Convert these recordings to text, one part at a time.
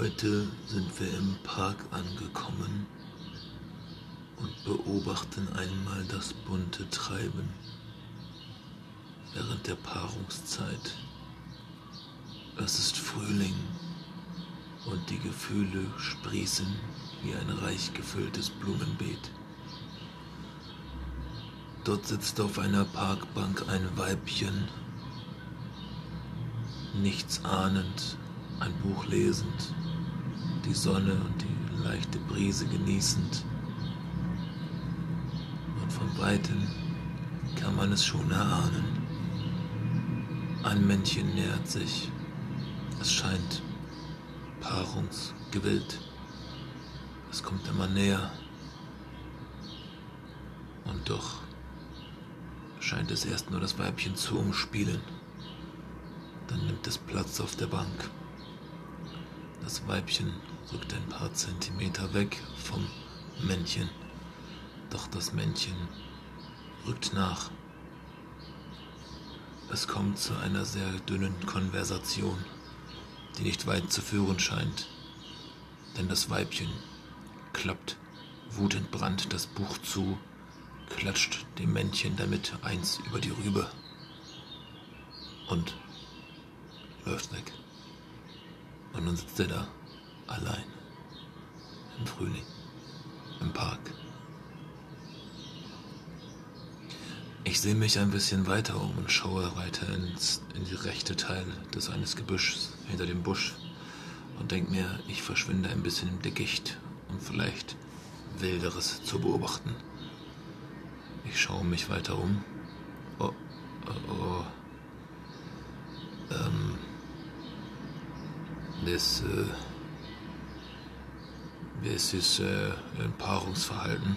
Heute sind wir im Park angekommen und beobachten einmal das bunte Treiben während der Paarungszeit. Es ist Frühling und die Gefühle sprießen wie ein reich gefülltes Blumenbeet. Dort sitzt auf einer Parkbank ein Weibchen, nichts ahnend, ein Buch lesend, die Sonne und die leichte Brise genießend. Und von weitem kann man es schon erahnen. Ein Männchen nähert sich. Es scheint paarungsgewillt. Es kommt immer näher. Und doch scheint es erst nur das Weibchen zu umspielen. Dann nimmt es Platz auf der Bank. Das Weibchen rückt ein paar Zentimeter weg vom Männchen. Doch das Männchen rückt nach. Es kommt zu einer sehr dünnen Konversation, die nicht weit zu führen scheint. Denn das Weibchen klappt wutentbrannt das Buch zu, klatscht dem Männchen damit eins über die Rübe und läuft weg. Nun sitzt er da, allein, im Frühling, im Park. Ich sehe mich ein bisschen weiter um und schaue weiter ins, in die rechte Teil des eines Gebüschs hinter dem Busch und denke mir, ich verschwinde ein bisschen im Dickicht, um vielleicht Wilderes zu beobachten. Ich schaue mich weiter um. Oh, oh, oh. Ähm, das, äh, das ist äh, ein Paarungsverhalten.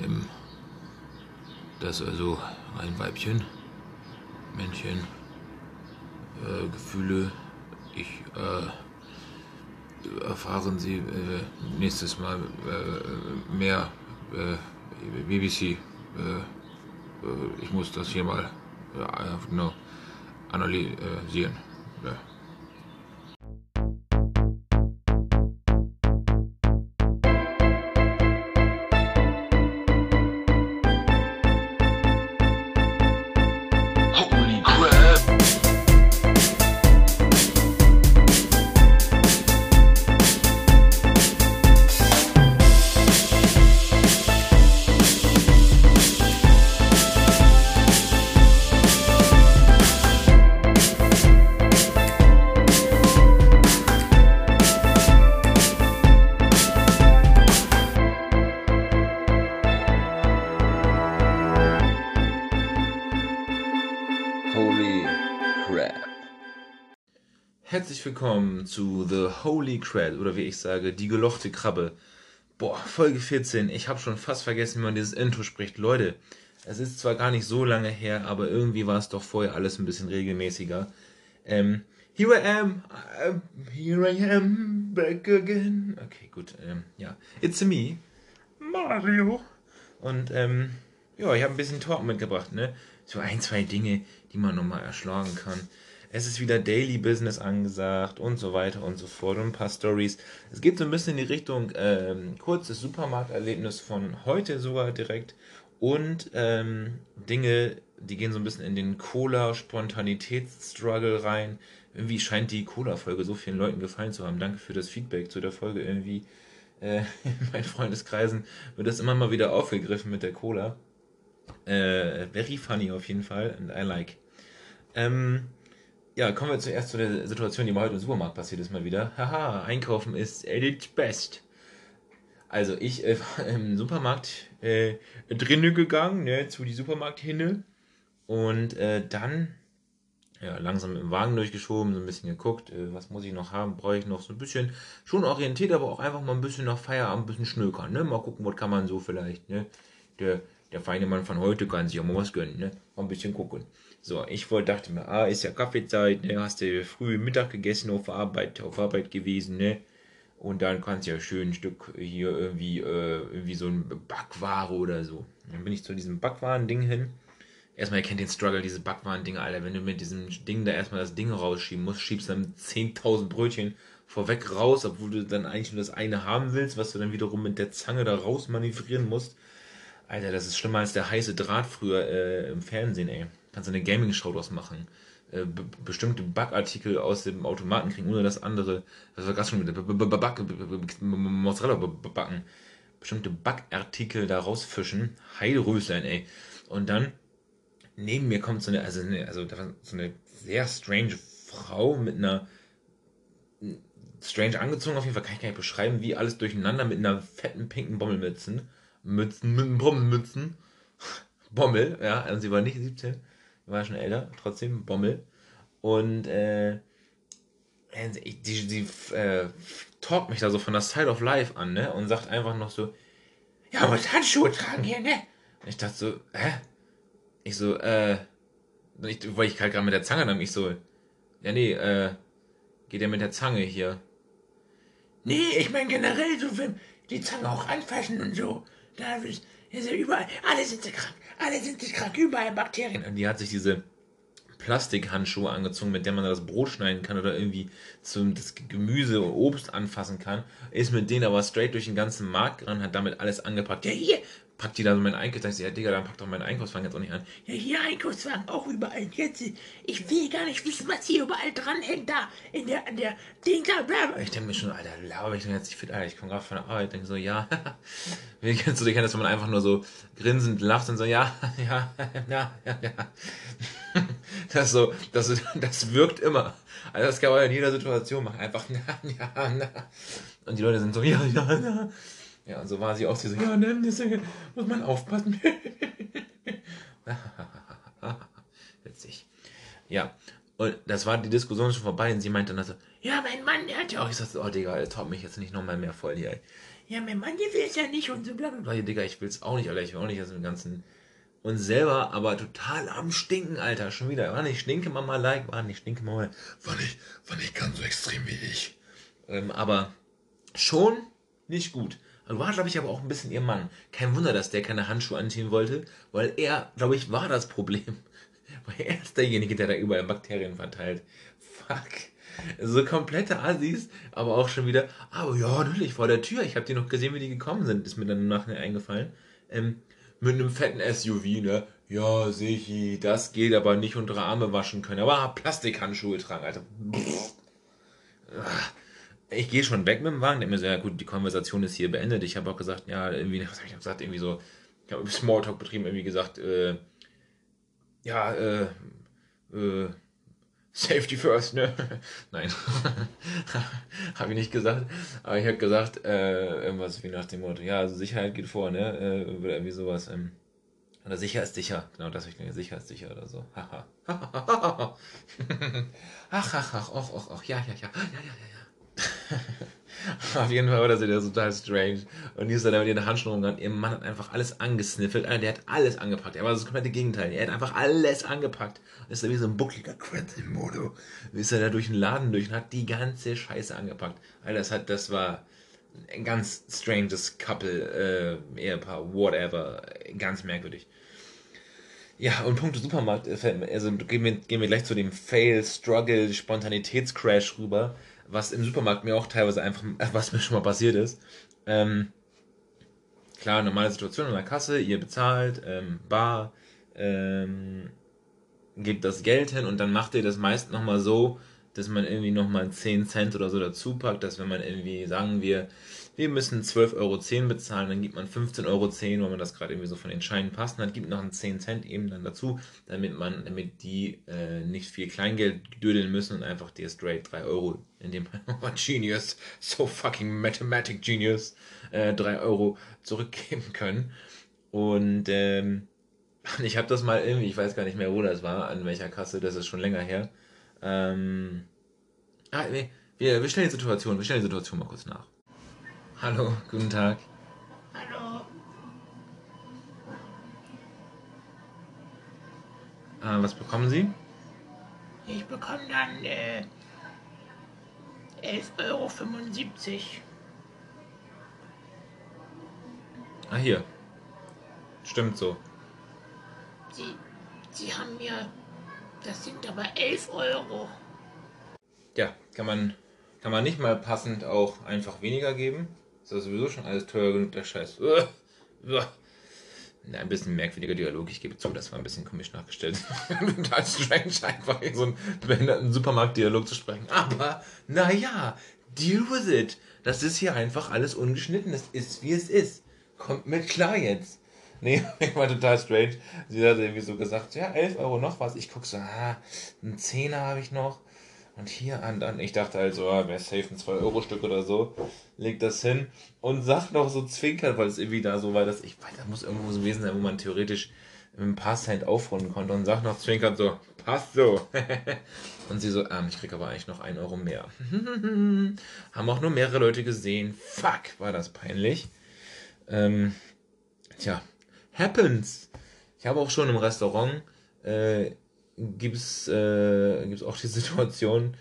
Im, das also ein Weibchen, Männchen, äh, Gefühle, ich, erfahren Sie nächstes Mal mehr BBC. Ich muss das hier mal genau analysieren. Herzlich willkommen zu The Holy Crab oder wie ich sage, die gelochte Krabbe. Boah, Folge 14. Ich habe schon fast vergessen, wie man dieses Intro spricht. Leute, es ist zwar gar nicht so lange her, aber irgendwie war es doch vorher alles ein bisschen regelmäßiger. Ähm, here I am, uh, here I am, back again. Okay, gut, ähm, ja. It's me, Mario. Und, ähm, ja, ich habe ein bisschen Talk mitgebracht, ne? So ein, zwei Dinge, die man nochmal erschlagen kann. Es ist wieder Daily Business angesagt und so weiter und so fort und ein paar Stories. Es geht so ein bisschen in die Richtung ähm, kurzes Supermarkterlebnis von heute sogar direkt und ähm, Dinge, die gehen so ein bisschen in den Cola-Spontanitätsstruggle rein. Irgendwie scheint die Cola-Folge so vielen Leuten gefallen zu haben. Danke für das Feedback zu der Folge. Irgendwie äh, in meinen Freundeskreisen wird das immer mal wieder aufgegriffen mit der Cola. Äh, very funny auf jeden Fall and I like. Ähm, ja, kommen wir zuerst zu der Situation, die mir heute im Supermarkt passiert ist mal wieder. Haha, einkaufen ist its best. Also ich äh, war im Supermarkt äh, drinnen gegangen, ne, zu die Supermarkthinne und äh, dann ja, langsam dem Wagen durchgeschoben, so ein bisschen geguckt, äh, was muss ich noch haben, brauche ich noch so ein bisschen, schon orientiert, aber auch einfach mal ein bisschen nach Feierabend, ein bisschen schnökern, ne, mal gucken, was kann man so vielleicht, ne, der, der feine Mann von heute kann sich auch mal was gönnen, ne, mal ein bisschen gucken. So, ich wollte, dachte mir, ah, ist ja Kaffeezeit, ne, hast du früh Mittag gegessen, auf Arbeit, auf Arbeit gewesen, ne, und dann kannst du ja schön ein Stück hier irgendwie, äh, irgendwie so ein Backware oder so. Dann bin ich zu diesem Backwaren-Ding hin, erstmal, ihr kennt den Struggle, diese Backwaren-Dinger, Alter. Wenn du mit diesem Ding da erstmal das Ding rausschieben musst, schiebst dann 10.000 Brötchen vorweg raus, obwohl du dann eigentlich nur das eine haben willst, was du dann wiederum mit der Zange da raus manövrieren musst. Alter, das ist schlimmer als der heiße Draht früher äh, im Fernsehen, ey. Kannst du eine Gaming-Show draus machen. Äh, be bestimmte Backartikel aus dem Automaten kriegen, ohne das andere, das war gerade schon wieder, Mozzarella backen. Bestimmte Backartikel da rausfischen. Heilröslein, ey. Und dann, neben mir kommt so eine, also, eine, also so eine sehr strange Frau mit einer strange angezogen, auf jeden Fall kann ich gar nicht beschreiben, wie alles durcheinander mit einer fetten pinken Bommelmützen. Mützen, Bommelmützen. Bommel, ja, also sie war nicht 17, war schon älter, trotzdem Bommel. Und äh, die, die äh, talkt mich da so von der Side of Life an, ne? Und sagt einfach noch so, ja, muss Handschuhe tragen hier, ne? Und ich dachte so, hä? Ich so, äh, ich, weil ich halt gerade mit der Zange dann, ich so, ja, nee, äh, geht ja mit der Zange hier. Nee, ich meine generell, so, wenn die Zange auch anfassen und so, da ist, ja überall, alle sind sie krank, alle sind sie krank, überall Bakterien. Und die hat sich diese Plastikhandschuhe angezogen, mit der man das Brot schneiden kann oder irgendwie zum, das Gemüse und Obst anfassen kann. Ist mit denen aber straight durch den ganzen Markt gerannt, hat damit alles angepackt. Ja, hier, packt die da so meinen Einkaufswagen. Ich ja, Digga, dann packt doch meinen Einkaufswagen jetzt auch nicht an. Ja, hier Einkaufswagen, auch überall. Jetzt, ich will gar nicht wissen, was hier überall dranhängt, da, in der, an der Ding da, bla. Ich denke mir schon, Alter, laber ich denn jetzt nicht fit, Alter, ich komme gerade von der Arbeit, denke so, ja, wie kennst du dich kennen, dass man einfach nur so grinsend lacht und so, ja, ja, ja, ja, ja. Das so, das, das wirkt immer. Also das kann man in jeder Situation machen, einfach, ja, ja, ja. Und die Leute sind so, ja, ja, ja. Ja, so war sie auch so, ja, ne, muss man aufpassen. Witzig. Ja, und das war die Diskussion schon vorbei und sie meinte dann so, ja, mein Mann, der hat ja auch. Ich sagte, oh Digga, er top mich jetzt nicht nochmal mehr voll hier. Ja, mein Mann, der will es ja nicht und so bla bla. Digga, ich will es auch nicht, Alter, ich will auch nicht aus dem ganzen. Und selber aber total am Stinken, Alter, schon wieder. War nicht Stinke Mama like, war nicht Stinke Mama. War nicht, war nicht ganz so extrem wie ich. Ähm, aber schon nicht gut. War, glaube ich, aber auch ein bisschen ihr Mann. Kein Wunder, dass der keine Handschuhe anziehen wollte, weil er, glaube ich, war das Problem. Weil er ist derjenige, der da überall Bakterien verteilt. Fuck. So komplette Assis, aber auch schon wieder, aber ja, natürlich, vor der Tür. Ich habe die noch gesehen, wie die gekommen sind. Ist mir dann nachher eingefallen. Ähm, mit einem fetten SUV, ne? Ja, ich, das geht aber nicht untere Arme waschen können. Aber Plastikhandschuhe tragen, Alter. Ich gehe schon weg mit dem Wagen, denke mir so, ja gut, die Konversation ist hier beendet. Ich habe auch gesagt, ja, irgendwie, was habe ich gesagt, irgendwie so, ich habe Smalltalk betrieben, irgendwie gesagt, äh, ja, äh, äh, Safety first, ne? Nein, habe ich nicht gesagt. Aber ich habe gesagt, äh, irgendwas wie nach dem Motto, ja, also Sicherheit geht vor, ne? Äh, oder irgendwie sowas. Ähm, oder sicher ist sicher. Genau, das ich denke, sicher ist sicher oder so. Haha. ach, ach, ach, ach, ach, ach, ja, ja, ja, ja, ja, ja. Auf jeden Fall war das wieder total strange. Und die ist dann mit ihren Handschuhen rumgegangen. Ihr Mann hat einfach alles angesniffelt. Der hat alles angepackt. Er war das komplette Gegenteil. Er hat einfach alles angepackt. Und ist da wie so ein buckliger Quentin-Modo. Ist er da durch den Laden durch und hat die ganze Scheiße angepackt. Alter, das, hat, das war ein ganz stranges Couple, äh, Ehepaar, whatever. Ganz merkwürdig. Ja, und Punkte Supermarkt, äh, also gehen wir, gehen wir gleich zu dem Fail, Struggle, Spontanitätscrash rüber was im Supermarkt mir auch teilweise einfach, was mir schon mal passiert ist. Ähm, klar, normale Situation an der Kasse, ihr bezahlt, ähm, bar, ähm, gebt das Geld hin und dann macht ihr das meist nochmal so, dass man irgendwie nochmal 10 Cent oder so dazu packt, dass wenn man irgendwie, sagen wir, wir müssen 12,10 Euro bezahlen, dann gibt man 15,10 Euro, weil man das gerade irgendwie so von den Scheinen passt, und dann gibt noch einen 10 Cent eben dann dazu, damit man, damit die äh, nicht viel Kleingeld dödeln müssen und einfach dir straight 3 Euro, in dem Genius, so fucking Mathematic Genius, äh, 3 Euro zurückgeben können. Und ähm, ich habe das mal irgendwie, ich weiß gar nicht mehr, wo das war, an welcher Kasse, das ist schon länger her. Ähm, ah, nee, wir, wir stellen die Situation, wir stellen die Situation mal kurz nach. Hallo, guten Tag. Hallo. Äh, was bekommen Sie? Ich bekomme dann äh, 11,75 Euro. Ah, hier. Stimmt so. Sie, Sie haben mir, das sind aber 11 Euro. Ja, kann man, kann man nicht mal passend auch einfach weniger geben? Ist das sowieso schon alles teuer genug, der Scheiß? Na, ein bisschen merkwürdiger Dialog, ich gebe zu, das war ein bisschen komisch nachgestellt. Total strange, einfach in so einen behinderten Supermarkt-Dialog zu sprechen. Aber, naja, deal with it. Das ist hier einfach alles ungeschnitten. Das ist, wie es ist. Kommt mit klar jetzt. Nee, ich war total strange. Sie hat irgendwie so gesagt, ja, 11 Euro noch was. Ich guck so, ah, einen Zehner habe ich noch. Und hier an, dann, ich dachte halt so, ah, wäre safe ein 2-Euro-Stück oder so. Legt das hin und sagt noch so zwinkert, weil es irgendwie da so war, dass ich weiß, da muss irgendwo so gewesen sein, wo man theoretisch ein paar Cent aufrunden konnte und sagt noch zwinkert so, passt so. und sie so, ah, ich krieg aber eigentlich noch 1 Euro mehr. Haben auch nur mehrere Leute gesehen. Fuck, war das peinlich. Ähm, tja, happens. Ich habe auch schon im Restaurant äh, gibt's äh, gibt's auch die Situation.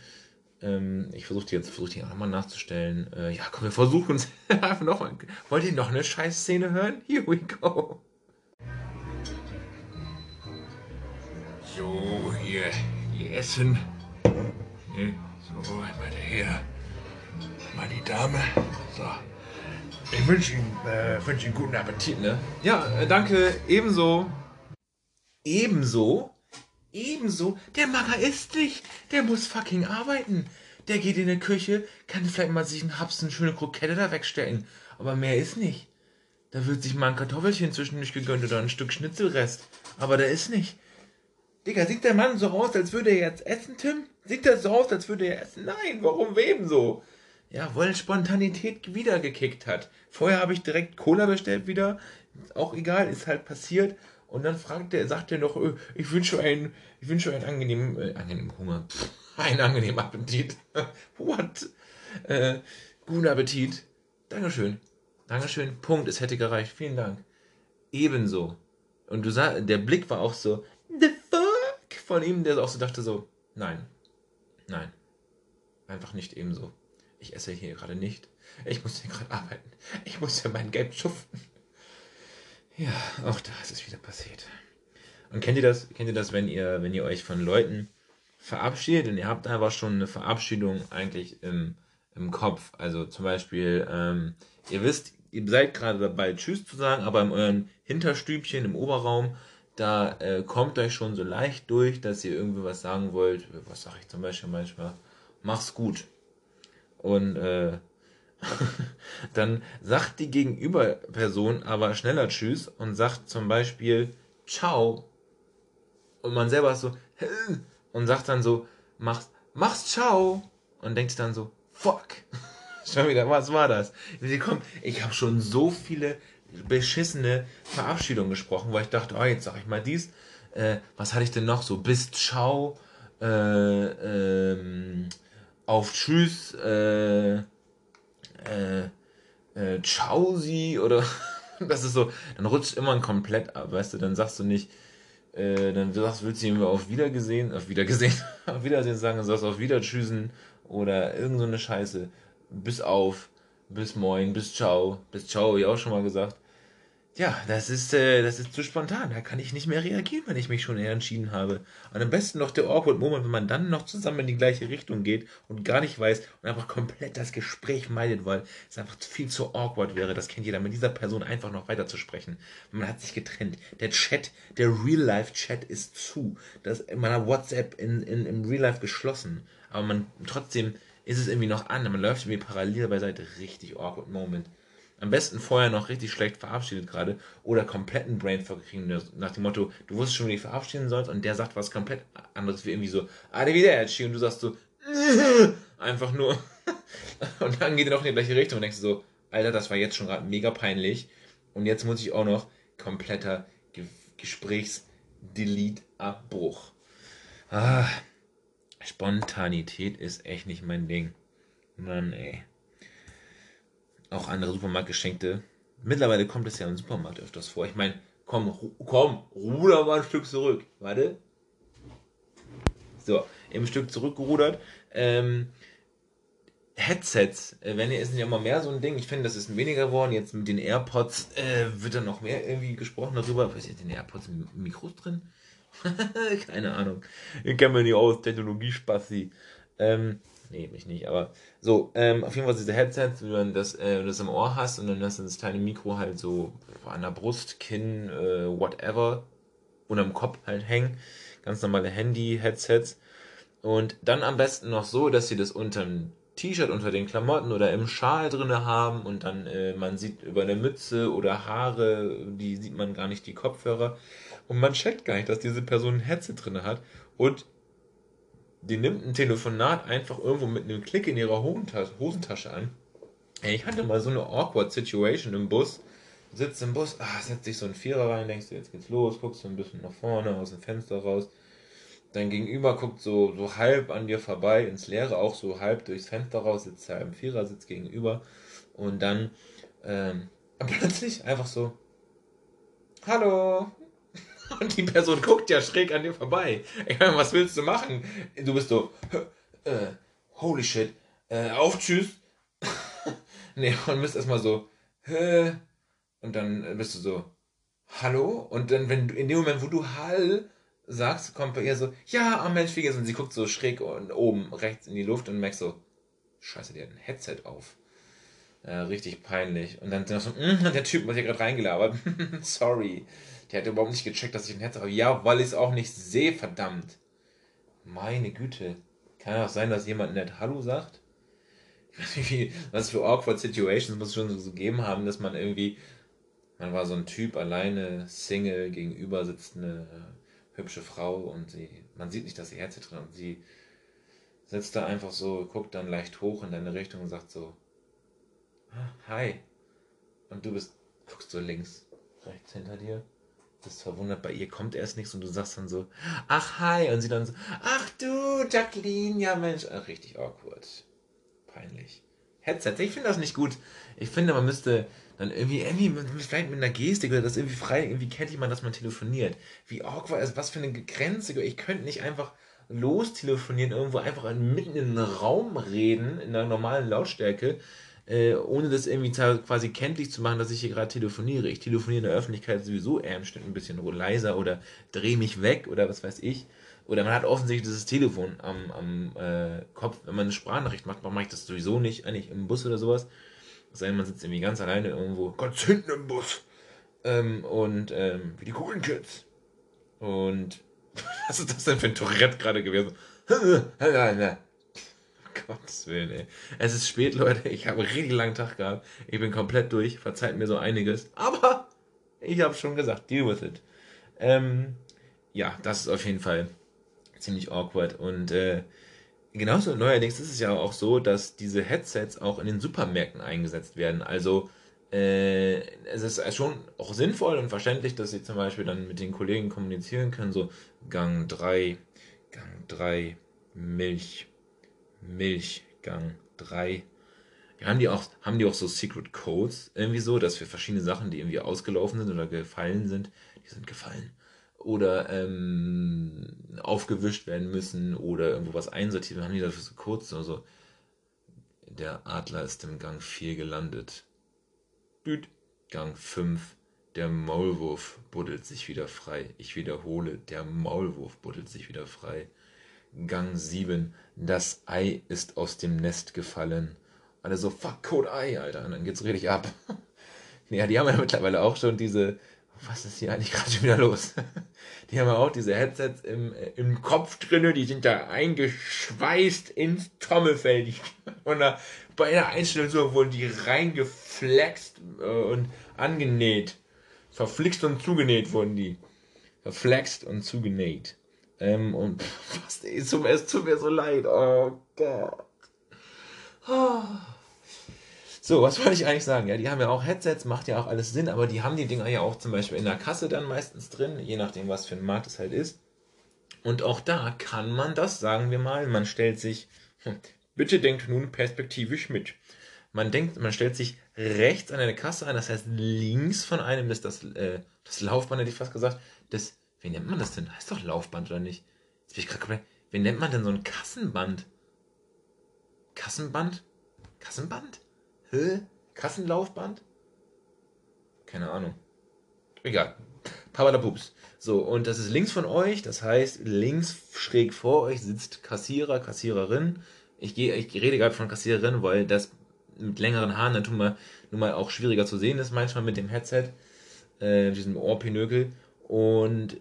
Ähm, ich versuche die jetzt versuche die auch nochmal nachzustellen. Äh, ja, komm, wir versuchen es einfach nochmal. Wollt ihr noch eine Scheißszene hören? Here we go. So, hier, hier essen. Ne? So, mal her. Mal die Dame. So. Ich wünsche Ihnen, äh, wünsche Ihnen guten Appetit, ne? Ja, äh, danke. Ebenso. Ebenso? Ebenso? Der Macher isst nicht. Der muss fucking arbeiten. Der geht in die Küche, kann vielleicht mal sich einen Haps, eine schöne Krokette da wegstellen. Aber mehr ist nicht. Da wird sich mal ein Kartoffelchen zwischendurch gegönnt oder ein Stück Schnitzelrest. Aber der ist nicht. Digga, sieht der Mann so aus, als würde er jetzt essen, Tim? Sieht er so aus, als würde er essen? Nein, warum wem so? Ja, weil Spontanität wieder gekickt hat. Vorher habe ich direkt Cola bestellt wieder. Auch egal, ist halt passiert. Und dann fragt er, sagt er noch, äh, ich wünsche einen, ich wünsche einen angenehmen, äh, angenehmen Hunger. Pff, einen angenehmen Appetit. What? Äh, guten Appetit. Dankeschön. Dankeschön. Punkt. Es hätte gereicht. Vielen Dank. Ebenso. Und du sah, der Blick war auch so, the fuck? Von ihm, der auch so dachte so, nein. Nein. Einfach nicht ebenso. Ich esse hier gerade nicht. Ich muss hier gerade arbeiten. Ich muss ja mein Geld schuften. Ja, auch da ist es wieder passiert. Und kennt ihr das? Kennt ihr das, wenn ihr, wenn ihr euch von Leuten verabschiedet und ihr habt einfach schon eine Verabschiedung eigentlich im, im Kopf? Also zum Beispiel, ähm, ihr wisst, ihr seid gerade dabei, Tschüss zu sagen, aber in eurem Hinterstübchen im Oberraum, da äh, kommt euch schon so leicht durch, dass ihr irgendwie was sagen wollt. Was sage ich zum Beispiel manchmal? Mach's gut. Und äh, dann sagt die Gegenüberperson aber schneller Tschüss und sagt zum Beispiel Ciao. Und man selber ist so und sagt dann so, mach's, mach's Ciao. Und denkt dann so, fuck. Schon wieder, was war das? Ich habe schon so viele beschissene Verabschiedungen gesprochen, weil ich dachte, oh, jetzt sag ich mal dies. Äh, was hatte ich denn noch so? Bis Ciao. Äh, ähm, auf Tschüss. Äh, äh, äh, ciao sie oder das ist so, dann rutscht immer komplett ab, weißt du, dann sagst du nicht, äh, dann sagst, willst du ihm auf Wiedergesehen, auf Wiedergesehen, auf Wiedersehen sagen, dann sagst du auf Wiedertschüssen oder irgend so eine Scheiße. Bis auf, bis moin, bis ciao, bis ciao, hab ich auch schon mal gesagt. Ja, das ist, äh, das ist zu spontan. Da kann ich nicht mehr reagieren, wenn ich mich schon entschieden habe. Und am besten noch der awkward Moment, wenn man dann noch zusammen in die gleiche Richtung geht und gar nicht weiß und einfach komplett das Gespräch meidet, weil es einfach viel zu awkward wäre. Das kennt jeder, mit dieser Person einfach noch weiter zu sprechen. Man hat sich getrennt. Der Chat, der Real-Life-Chat ist zu. Das, man hat WhatsApp in, in, im Real-Life geschlossen. Aber man, trotzdem ist es irgendwie noch an. Man läuft irgendwie parallel beiseite. Richtig awkward Moment. Am besten vorher noch richtig schlecht verabschiedet gerade oder kompletten Brainfuck kriegen nach dem Motto, du wusstest schon, wie du dich verabschieden sollst und der sagt was komplett anderes wie irgendwie so, Arrivederci und du sagst so, einfach nur und dann geht er noch in die gleiche Richtung und denkst so, Alter, das war jetzt schon gerade mega peinlich und jetzt muss ich auch noch kompletter Ge Gesprächs-Delete-Abbruch. Ah, Spontanität ist echt nicht mein Ding. Mann, ey auch andere Supermarktgeschenkte. Mittlerweile kommt es ja im Supermarkt öfters vor. Ich meine, komm, komm, ruder mal ein Stück zurück. Warte. So, im Stück zurückgerudert. Ähm, Headsets, äh, wenn ihr ist ja immer mehr so ein Ding. Ich finde, das ist weniger geworden. Jetzt mit den AirPods äh, wird dann noch mehr irgendwie gesprochen darüber. Was ist in den AirPods Mikros drin? Keine Ahnung. Ich kenne mich nicht aus, Technologiespassi. Ähm, nee, mich nicht, aber so, ähm, auf jeden Fall diese Headsets, wie man das, äh, das im Ohr hast und dann hast du das kleine Mikro halt so an der Brust, Kinn, äh, whatever, unterm Kopf halt hängen. Ganz normale Handy-Headsets. Und dann am besten noch so, dass sie das unterm T-Shirt, unter den Klamotten oder im Schal drinne haben und dann äh, man sieht über eine Mütze oder Haare, die sieht man gar nicht, die Kopfhörer. Und man checkt gar nicht, dass diese Person ein Headset drinne hat. Und die nimmt ein Telefonat einfach irgendwo mit einem Klick in ihrer Hosentasche, an. Ich hatte mal so eine awkward Situation im Bus. Sitzt im Bus, ah, setzt sich so ein Vierer rein, denkst du, jetzt geht's los, guckst so ein bisschen nach vorne, aus dem Fenster raus. Dein Gegenüber guckt so, so halb an dir vorbei ins Leere, auch so halb durchs Fenster raus, sitzt er im Vierersitz gegenüber. Und dann ähm, plötzlich einfach so, Hallo. Und die Person guckt ja schräg an dir vorbei. Ich meine, was willst du machen? Du bist so, äh, holy shit, äh, auf, tschüss. nee, und bist erstmal so, hä? Und dann bist du so, hallo? Und dann, wenn du, in dem Moment, wo du Hall sagst, kommt bei ihr so, ja, oh Mensch, wie geht's? Und sie guckt so schräg und oben rechts in die Luft und merkst so, scheiße, die hat ein Headset auf. Ja, richtig peinlich. Und dann noch so, mm, der Typ hat hier gerade reingelabert. Sorry. Der hat überhaupt nicht gecheckt, dass ich ein Headset habe. Ja, weil ich es auch nicht sehe, verdammt. Meine Güte. Kann auch sein, dass jemand nett Hallo sagt? Was für awkward Situations muss es schon so, gegeben haben, dass man irgendwie, man war so ein Typ alleine, Single, gegenüber sitzt eine hübsche Frau und sie, man sieht nicht, dass sie Headset drin und sie sitzt da einfach so, guckt dann leicht hoch in deine Richtung und sagt so, "Ah, hi. Und du bist, guckst so links, rechts hinter dir, bist verwundert, bei ihr kommt erst nichts und du sagst dann so, ach hi, und sie dann so, ach du, Jacqueline, ja Mensch, ach, richtig awkward. Peinlich. Headset, ich finde das nicht gut. Ich finde, man müsste dann irgendwie, irgendwie, vielleicht mit einer Gestik oder das irgendwie frei, irgendwie kennt jemand, dass man telefoniert. Wie awkward, also was für eine Grenze, ich könnte nicht einfach lostelefonieren, irgendwo einfach mitten in einen Raum reden, in einer normalen Lautstärke, äh, ohne das irgendwie quasi kenntlich zu machen, dass ich hier gerade telefoniere. Ich telefoniere in der Öffentlichkeit sowieso eher im ein bisschen leiser oder drehe mich weg oder was weiß ich. Oder man hat offensichtlich dieses Telefon am, am äh, Kopf. Wenn man eine Sprachnachricht macht, mache ich das sowieso nicht, eigentlich im Bus oder sowas. Sei man sitzt irgendwie ganz alleine irgendwo, ganz hinten im Bus. Ähm, und ähm, wie die coolen Kids. Und was ist das denn für ein Tourette gerade gewesen? Gottes Willen, ey. Es ist spät, Leute. Ich habe einen richtig langen Tag gehabt. Ich bin komplett durch. Verzeiht mir so einiges. Aber ich habe schon gesagt, deal with it. Ähm, ja, das ist auf jeden Fall ziemlich awkward. Und äh, genauso neuerdings ist es ja auch so, dass diese Headsets auch in den Supermärkten eingesetzt werden. Also äh, es ist schon auch sinnvoll und verständlich, dass sie zum Beispiel dann mit den Kollegen kommunizieren können, so Gang 3, Gang 3, Milch, Milch, Gang 3. Ja, haben die auch, haben die auch so Secret Codes irgendwie so, dass für verschiedene Sachen, die irgendwie ausgelaufen sind oder gefallen sind, die sind gefallen. Oder ähm, aufgewischt werden müssen oder irgendwo was einsortiert, werden, haben die dafür so Codes oder so. Der Adler ist im Gang 4 gelandet. Düt. Gang 5. Der Maulwurf buddelt sich wieder frei. Ich wiederhole, der Maulwurf buddelt sich wieder frei. Gang 7. Das Ei ist aus dem Nest gefallen. Alle so, fuck, Code Ei, Alter. Und dann geht's richtig ab. ja, die haben ja mittlerweile auch schon diese. Was ist hier eigentlich gerade schon wieder los? Die haben ja auch diese Headsets im, äh, im Kopf drinne, die sind da eingeschweißt ins Trommelfell. Und da, bei einer Einstellung so wurden die reingeflext äh, und angenäht. Verflixt und zugenäht wurden die. Verflext und zugenäht. Ähm, und was, es tut, mir- es tut mir so leid. Oh Gott. So, was wollte ich eigentlich sagen? Ja, die haben ja auch Headsets, macht ja auch alles Sinn, aber die haben die Dinger ja auch zum Beispiel in der Kasse dann meistens drin, je nachdem, was für ein Markt es halt ist. Und auch da kann man das, sagen wir mal, man stellt sich, hm, bitte denkt nun perspektivisch mit. Man denkt, man stellt sich rechts an eine Kasse an, das heißt links von einem ist das, äh, das Laufband, hätte ich fast gesagt. Das, wie nennt man das denn? Heißt doch Laufband oder nicht? Jetzt bin ich gerade komplett, wie nennt man denn so ein Kassenband? Kassenband? Kassenband? Hä? Kassenlaufband? Keine Ahnung. Egal. Papadapups. So, und das ist links von euch, das heißt, links schräg vor euch sitzt Kassierer, Kassiererin. Ich, gehe, ich rede gerade von Kassiererin, weil das mit längeren Haaren dann wir nun mal auch schwieriger zu sehen ist, manchmal mit dem Headset, äh, diesem Ohrpinökel. Und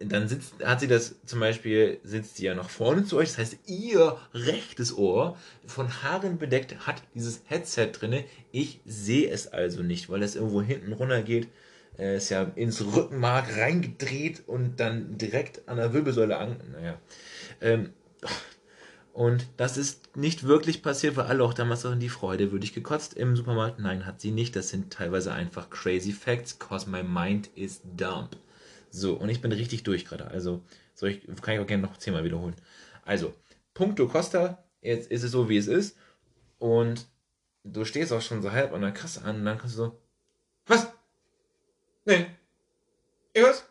dann sitzt, hat sie das zum Beispiel, sitzt sie ja nach vorne zu euch, das heißt, ihr rechtes Ohr von Haaren bedeckt hat dieses Headset drinne. Ich sehe es also nicht, weil es irgendwo hinten runter geht. Äh, ist ja ins Rückenmark reingedreht und dann direkt an der Wirbelsäule an. Naja. Ähm, und das ist nicht wirklich passiert, weil alle auch damals so in die Freude würde ich gekotzt im Supermarkt. Nein, hat sie nicht. Das sind teilweise einfach crazy facts, cause my mind is dumb. So, und ich bin richtig durch gerade. Also, soll ich, kann ich auch gerne noch zehnmal wiederholen. Also, Punkto Costa, jetzt ist es so, wie es ist. Und du stehst auch schon so halb an der Kasse an und dann kannst du so, was? Nee. Ich was?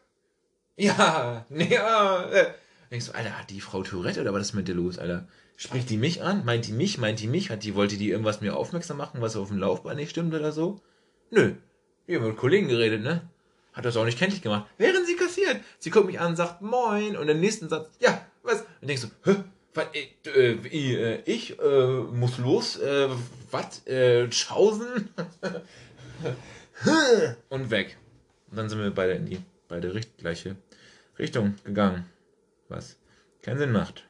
Ja, nee, ja. Äh. Denkst du, Alter, hat die Frau Tourette oder was ist mit dir los, Alter? Spricht die mich an? Meint die mich? Meint die mich? Hat die, wollte die irgendwas mir aufmerksam machen, was auf dem Laufbahn nicht stimmt oder so? Nö. Wir haben mit Kollegen geredet, ne? Hat das auch nicht kenntlich gemacht. Während sie kassiert. Sie guckt mich an und sagt Moin und im nächsten Satz, ja, was? Und denkst du, hä? Was, äh, äh, ich äh, muss los, äh, was, äh, Schausen? und weg. Und dann sind wir beide in die beide richt gleiche Richtung gegangen. Was keinen Sinn macht.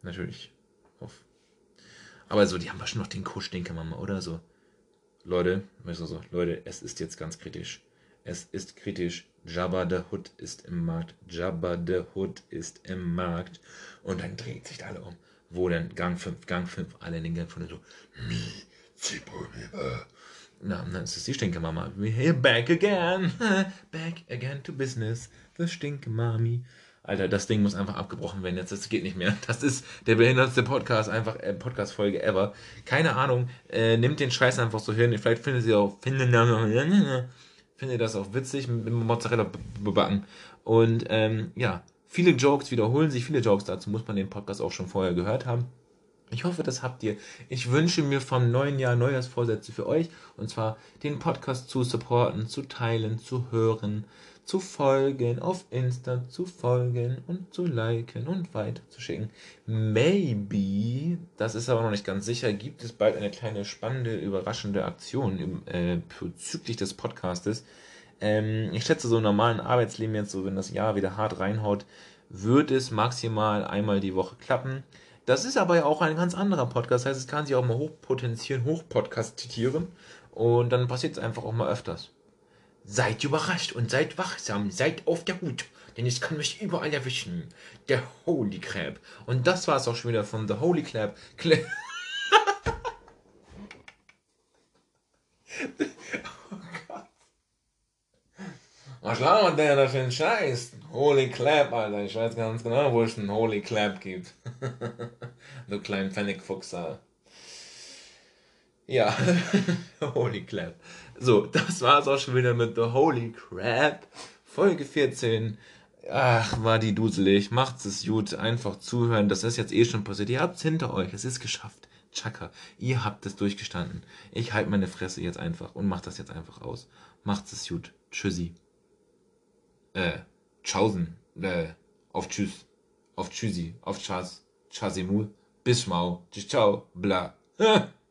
Natürlich. Auf. Aber so, die haben bestimmt noch den Kusch, den kann man mal, oder so. Leute, so, Leute, es ist jetzt ganz kritisch. Es ist kritisch. Jabba the Hood ist im Markt. Jabba the Hood ist im Markt. Und dann dreht sich alle um. Wo denn? Gang 5, Gang 5, alle in den Gang von so. Mi, Zipo, Na, dann ist es die Stinkemama. We're back again. back again to business. The Stinkemami. Alter, das Ding muss einfach abgebrochen werden jetzt. Das geht nicht mehr. Das ist der behindertste Podcast, einfach äh, Podcast-Folge ever. Keine Ahnung. Äh, nimmt den Scheiß einfach so hin. Vielleicht findet ihr auch, finde das auch witzig mit Mozzarella bebacken. Und ähm, ja, viele Jokes wiederholen sich, viele Jokes dazu muss man den Podcast auch schon vorher gehört haben. Ich hoffe, das habt ihr. Ich wünsche mir vom neuen Jahr Neujahrsvorsätze für euch. Und zwar den Podcast zu supporten, zu teilen, zu hören, zu folgen, auf Insta zu folgen und zu liken und weiterzuschicken. Maybe, das ist aber noch nicht ganz sicher, gibt es bald eine kleine spannende, überraschende Aktion im, äh, bezüglich des Podcastes. Ähm, ich schätze, so im normalen Arbeitsleben jetzt, so wenn das Jahr wieder hart reinhaut, wird es maximal einmal die Woche klappen. Das ist aber ja auch ein ganz anderer Podcast. Das heißt, es kann sich auch mal hochpotenzieren, hochpodcastieren. Und dann passiert es einfach auch mal öfters. Seid überrascht und seid wachsam, seid auf der Hut, denn es kann mich überall erwischen. Der Holy Crab. Und das war es auch schon wieder von The Holy. Cla oh Gott. Was labert der da für ein Scheiß? Holy Clap, Alter. Ich weiß ganz genau, wo es einen Holy Clap gibt. du kleinen Pfennigfuchser. Ja, Holy Clap. So, das war's auch schon wieder mit The Holy Crap. Folge 14. Ach, war die duselig. Macht's es gut. Einfach zuhören. Das ist jetzt eh schon passiert. Ihr habt's hinter euch. Es ist geschafft. Chaka. Ihr habt es durchgestanden. Ich halte meine Fresse jetzt einfach und mach das jetzt einfach aus. Macht's es gut. Tschüssi. Äh, tschaußen. Äh, auf Tschüss. Auf Tschüssi. Auf Tschas. Tschasimu. Bis mau. Ciao. Bla.